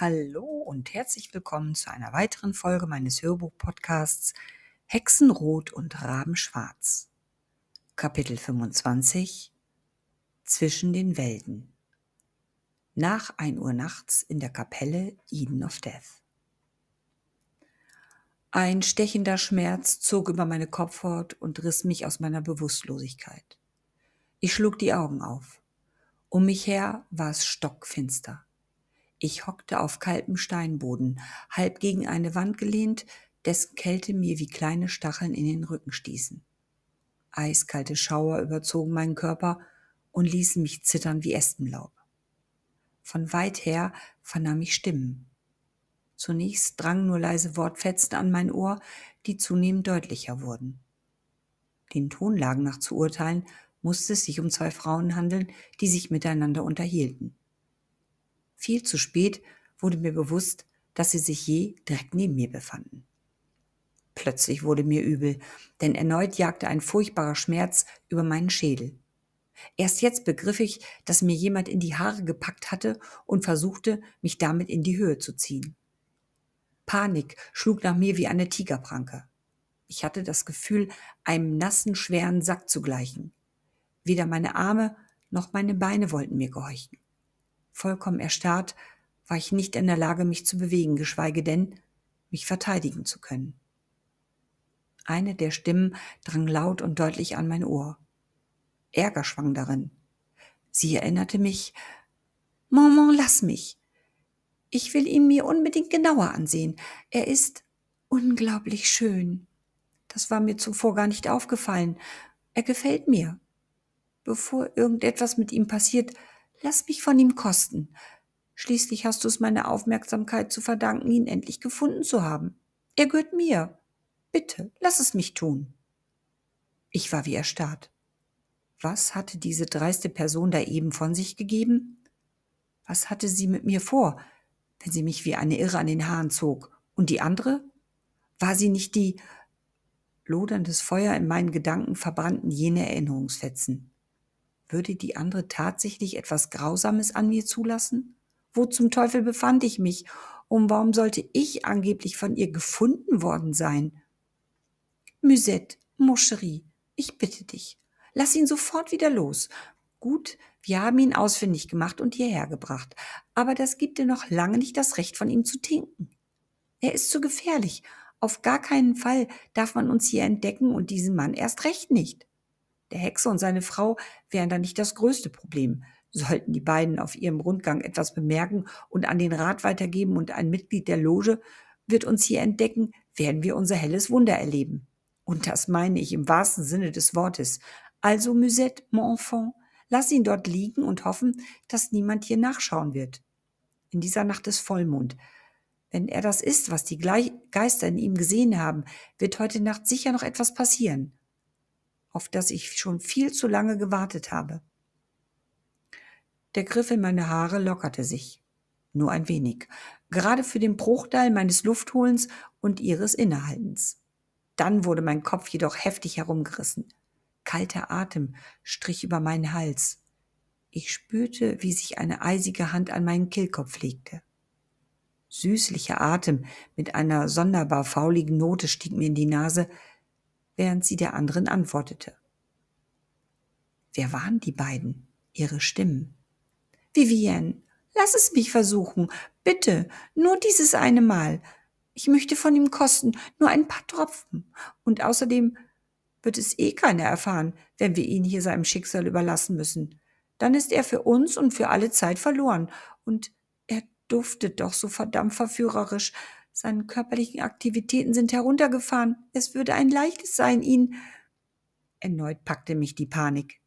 Hallo und herzlich willkommen zu einer weiteren Folge meines Hörbuch-Podcasts Hexenrot und Rabenschwarz. Kapitel 25 Zwischen den Welten. Nach 1 Uhr nachts in der Kapelle Eden of Death. Ein stechender Schmerz zog über meine Kopfhaut und riss mich aus meiner Bewusstlosigkeit. Ich schlug die Augen auf. Um mich her war es stockfinster. Ich hockte auf kaltem Steinboden, halb gegen eine Wand gelehnt, dessen Kälte mir wie kleine Stacheln in den Rücken stießen. Eiskalte Schauer überzogen meinen Körper und ließen mich zittern wie Espenlaub. Von weit her vernahm ich Stimmen. Zunächst drangen nur leise Wortfetzen an mein Ohr, die zunehmend deutlicher wurden. Den Tonlagen nach zu urteilen, musste es sich um zwei Frauen handeln, die sich miteinander unterhielten. Viel zu spät wurde mir bewusst, dass sie sich je direkt neben mir befanden. Plötzlich wurde mir übel, denn erneut jagte ein furchtbarer Schmerz über meinen Schädel. Erst jetzt begriff ich, dass mir jemand in die Haare gepackt hatte und versuchte, mich damit in die Höhe zu ziehen. Panik schlug nach mir wie eine Tigerpranke. Ich hatte das Gefühl, einem nassen, schweren Sack zu gleichen. Weder meine Arme noch meine Beine wollten mir gehorchen. Vollkommen erstarrt war ich nicht in der Lage, mich zu bewegen, geschweige denn, mich verteidigen zu können. Eine der Stimmen drang laut und deutlich an mein Ohr. Ärger schwang darin. Sie erinnerte mich, Maman, lass mich. Ich will ihn mir unbedingt genauer ansehen. Er ist unglaublich schön. Das war mir zuvor gar nicht aufgefallen. Er gefällt mir. Bevor irgendetwas mit ihm passiert, Lass mich von ihm kosten. Schließlich hast du es meiner Aufmerksamkeit zu verdanken, ihn endlich gefunden zu haben. Er gehört mir. Bitte, lass es mich tun. Ich war wie erstarrt. Was hatte diese dreiste Person da eben von sich gegeben? Was hatte sie mit mir vor, wenn sie mich wie eine Irre an den Haaren zog? Und die andere? War sie nicht die loderndes Feuer in meinen Gedanken verbrannten jene Erinnerungsfetzen? Würde die andere tatsächlich etwas Grausames an mir zulassen? Wo zum Teufel befand ich mich? Und warum sollte ich angeblich von ihr gefunden worden sein? Musette, mon ich bitte dich, lass ihn sofort wieder los. Gut, wir haben ihn ausfindig gemacht und hierher gebracht, aber das gibt dir noch lange nicht das Recht, von ihm zu tinken. Er ist zu gefährlich. Auf gar keinen Fall darf man uns hier entdecken und diesen Mann erst recht nicht. Der Hexe und seine Frau wären da nicht das größte Problem. Sollten die beiden auf ihrem Rundgang etwas bemerken und an den Rat weitergeben und ein Mitglied der Loge wird uns hier entdecken, werden wir unser helles Wunder erleben. Und das meine ich im wahrsten Sinne des Wortes. Also, Musette, mon enfant, lass ihn dort liegen und hoffen, dass niemand hier nachschauen wird. In dieser Nacht ist Vollmond. Wenn er das ist, was die Geister in ihm gesehen haben, wird heute Nacht sicher noch etwas passieren auf das ich schon viel zu lange gewartet habe. Der Griff in meine Haare lockerte sich. Nur ein wenig. Gerade für den Bruchteil meines Luftholens und ihres Innehaltens. Dann wurde mein Kopf jedoch heftig herumgerissen. Kalter Atem strich über meinen Hals. Ich spürte, wie sich eine eisige Hand an meinen Kehlkopf legte. Süßlicher Atem mit einer sonderbar fauligen Note stieg mir in die Nase, während sie der anderen antwortete. Wer waren die beiden? Ihre Stimmen. Vivienne, lass es mich versuchen. Bitte, nur dieses eine Mal. Ich möchte von ihm kosten, nur ein paar Tropfen. Und außerdem wird es eh keiner erfahren, wenn wir ihn hier seinem Schicksal überlassen müssen. Dann ist er für uns und für alle Zeit verloren. Und er duftet doch so verdammt verführerisch. Seine körperlichen Aktivitäten sind heruntergefahren. Es würde ein leichtes sein, ihn. Erneut packte mich die Panik.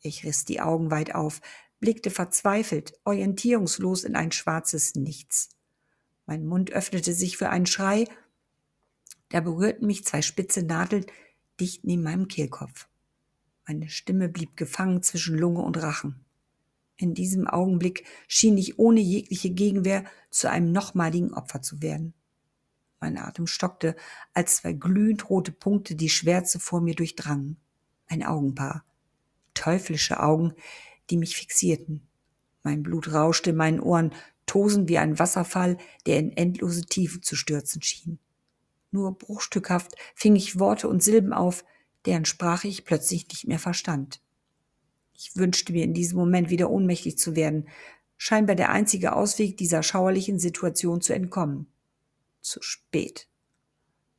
Ich riss die Augen weit auf, blickte verzweifelt, orientierungslos in ein schwarzes Nichts. Mein Mund öffnete sich für einen Schrei, da berührten mich zwei spitze Nadeln dicht neben meinem Kehlkopf. Meine Stimme blieb gefangen zwischen Lunge und Rachen. In diesem Augenblick schien ich ohne jegliche Gegenwehr zu einem nochmaligen Opfer zu werden. Mein Atem stockte, als zwei glühend rote Punkte die Schwärze vor mir durchdrangen. Ein Augenpaar. Teuflische Augen, die mich fixierten. Mein Blut rauschte in meinen Ohren, tosend wie ein Wasserfall, der in endlose Tiefen zu stürzen schien. Nur bruchstückhaft fing ich Worte und Silben auf, deren Sprache ich plötzlich nicht mehr verstand. Ich wünschte mir in diesem Moment wieder ohnmächtig zu werden, scheinbar der einzige Ausweg dieser schauerlichen Situation zu entkommen. Zu spät.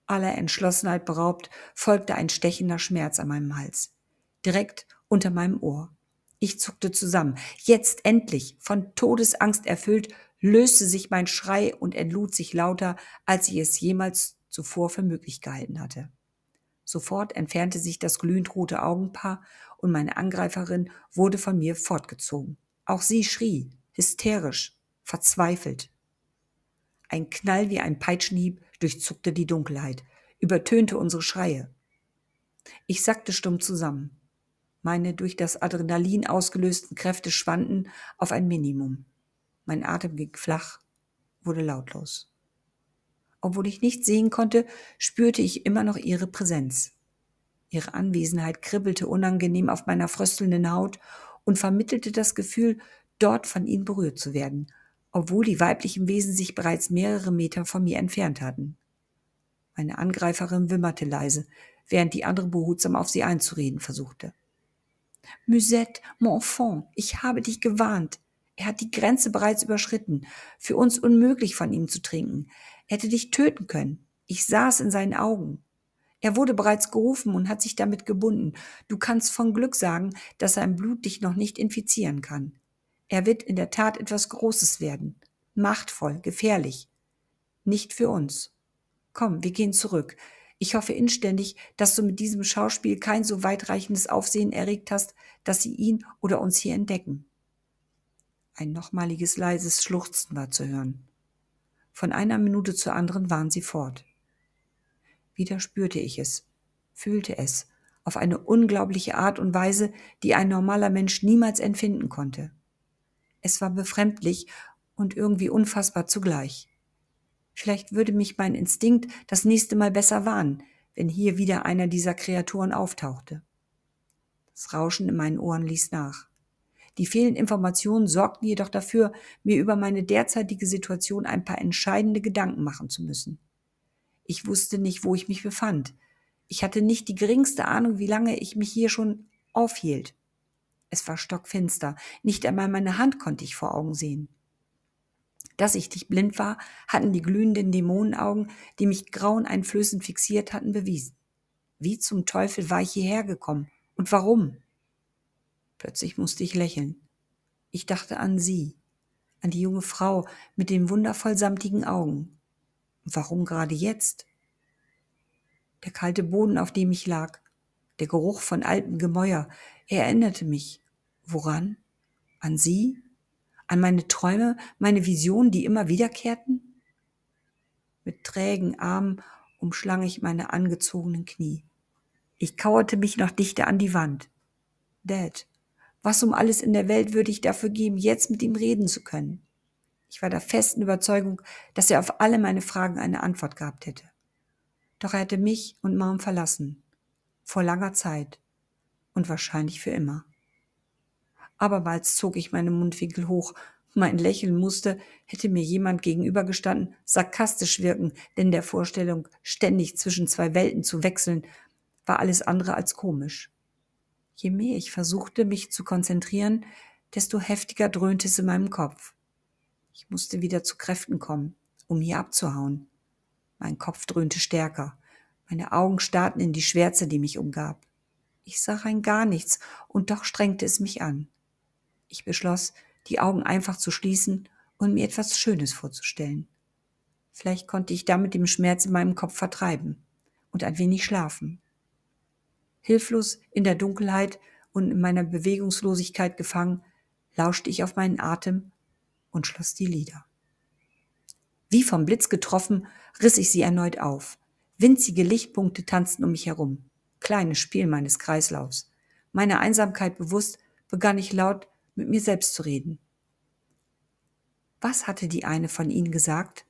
Aller Entschlossenheit beraubt, folgte ein stechender Schmerz an meinem Hals, direkt unter meinem Ohr. Ich zuckte zusammen. Jetzt endlich, von Todesangst erfüllt, löste sich mein Schrei und entlud sich lauter, als ich es jemals zuvor für möglich gehalten hatte. Sofort entfernte sich das glühend rote Augenpaar und meine Angreiferin wurde von mir fortgezogen. Auch sie schrie, hysterisch, verzweifelt. Ein Knall wie ein Peitschenhieb durchzuckte die Dunkelheit, übertönte unsere Schreie. Ich sackte stumm zusammen. Meine durch das Adrenalin ausgelösten Kräfte schwanden auf ein Minimum. Mein Atem ging flach, wurde lautlos. Obwohl ich nicht sehen konnte, spürte ich immer noch ihre Präsenz. Ihre Anwesenheit kribbelte unangenehm auf meiner fröstelnden Haut und vermittelte das Gefühl, dort von ihnen berührt zu werden, obwohl die weiblichen Wesen sich bereits mehrere Meter von mir entfernt hatten. Meine Angreiferin wimmerte leise, während die andere behutsam auf sie einzureden versuchte. Musette, mon enfant, ich habe dich gewarnt. Er hat die Grenze bereits überschritten. Für uns unmöglich von ihm zu trinken. Er hätte dich töten können. Ich sah es in seinen Augen. Er wurde bereits gerufen und hat sich damit gebunden. Du kannst von Glück sagen, dass sein Blut dich noch nicht infizieren kann. Er wird in der Tat etwas Großes werden. Machtvoll, gefährlich. Nicht für uns. Komm, wir gehen zurück. Ich hoffe inständig, dass du mit diesem Schauspiel kein so weitreichendes Aufsehen erregt hast, dass sie ihn oder uns hier entdecken. Ein nochmaliges leises Schluchzen war zu hören. Von einer Minute zur anderen waren sie fort. Wieder spürte ich es, fühlte es, auf eine unglaubliche Art und Weise, die ein normaler Mensch niemals empfinden konnte. Es war befremdlich und irgendwie unfassbar zugleich. Vielleicht würde mich mein Instinkt das nächste Mal besser warnen, wenn hier wieder einer dieser Kreaturen auftauchte. Das Rauschen in meinen Ohren ließ nach. Die fehlenden Informationen sorgten jedoch dafür, mir über meine derzeitige Situation ein paar entscheidende Gedanken machen zu müssen. Ich wusste nicht, wo ich mich befand. Ich hatte nicht die geringste Ahnung, wie lange ich mich hier schon aufhielt. Es war stockfinster, nicht einmal meine Hand konnte ich vor Augen sehen. Dass ich nicht blind war, hatten die glühenden Dämonenaugen, die mich graueneinflößend fixiert hatten, bewiesen. Wie zum Teufel war ich hierher gekommen? Und warum? Plötzlich musste ich lächeln. Ich dachte an sie, an die junge Frau mit den wundervoll samtigen Augen. Warum gerade jetzt? Der kalte Boden, auf dem ich lag, der Geruch von altem Gemäuer, er erinnerte mich. Woran? An sie? An meine Träume, meine Visionen, die immer wiederkehrten? Mit trägen Armen umschlang ich meine angezogenen Knie. Ich kauerte mich noch dichter an die Wand. Dad, was um alles in der Welt würde ich dafür geben, jetzt mit ihm reden zu können? Ich war der festen Überzeugung, dass er auf alle meine Fragen eine Antwort gehabt hätte. Doch er hatte mich und Mom verlassen. Vor langer Zeit. Und wahrscheinlich für immer. Abermals zog ich meine Mundwinkel hoch. Mein Lächeln musste, hätte mir jemand gegenübergestanden, sarkastisch wirken, denn der Vorstellung, ständig zwischen zwei Welten zu wechseln, war alles andere als komisch. Je mehr ich versuchte, mich zu konzentrieren, desto heftiger dröhnte es in meinem Kopf. Ich musste wieder zu Kräften kommen, um hier abzuhauen. Mein Kopf dröhnte stärker. Meine Augen starrten in die Schwärze, die mich umgab. Ich sah rein gar nichts, und doch strengte es mich an. Ich beschloss, die Augen einfach zu schließen und mir etwas Schönes vorzustellen. Vielleicht konnte ich damit den Schmerz in meinem Kopf vertreiben und ein wenig schlafen. Hilflos in der Dunkelheit und in meiner Bewegungslosigkeit gefangen, lauschte ich auf meinen Atem und schloss die Lider. Wie vom Blitz getroffen, riss ich sie erneut auf. Winzige Lichtpunkte tanzten um mich herum. Kleines Spiel meines Kreislaufs. Meiner Einsamkeit bewusst, begann ich laut mit mir selbst zu reden. Was hatte die eine von ihnen gesagt?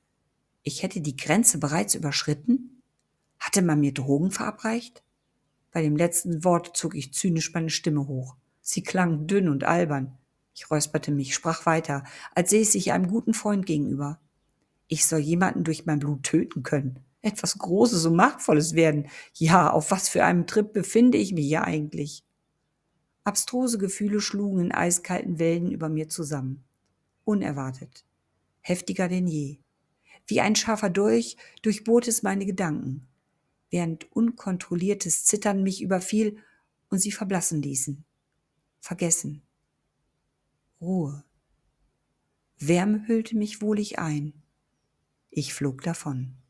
Ich hätte die Grenze bereits überschritten? Hatte man mir Drogen verabreicht? Bei dem letzten Wort zog ich zynisch meine Stimme hoch. Sie klang dünn und albern. Ich räusperte mich, sprach weiter, als säße ich einem guten Freund gegenüber. Ich soll jemanden durch mein Blut töten können. Etwas Großes und Machtvolles werden. Ja, auf was für einem Trip befinde ich mich ja eigentlich? Abstruse Gefühle schlugen in eiskalten Wellen über mir zusammen. Unerwartet. Heftiger denn je. Wie ein scharfer Dolch durchbohrte es meine Gedanken, während unkontrolliertes Zittern mich überfiel und sie verblassen ließen. Vergessen. Ruhe. Wärme hüllte mich wohlig ein. Ich flog davon.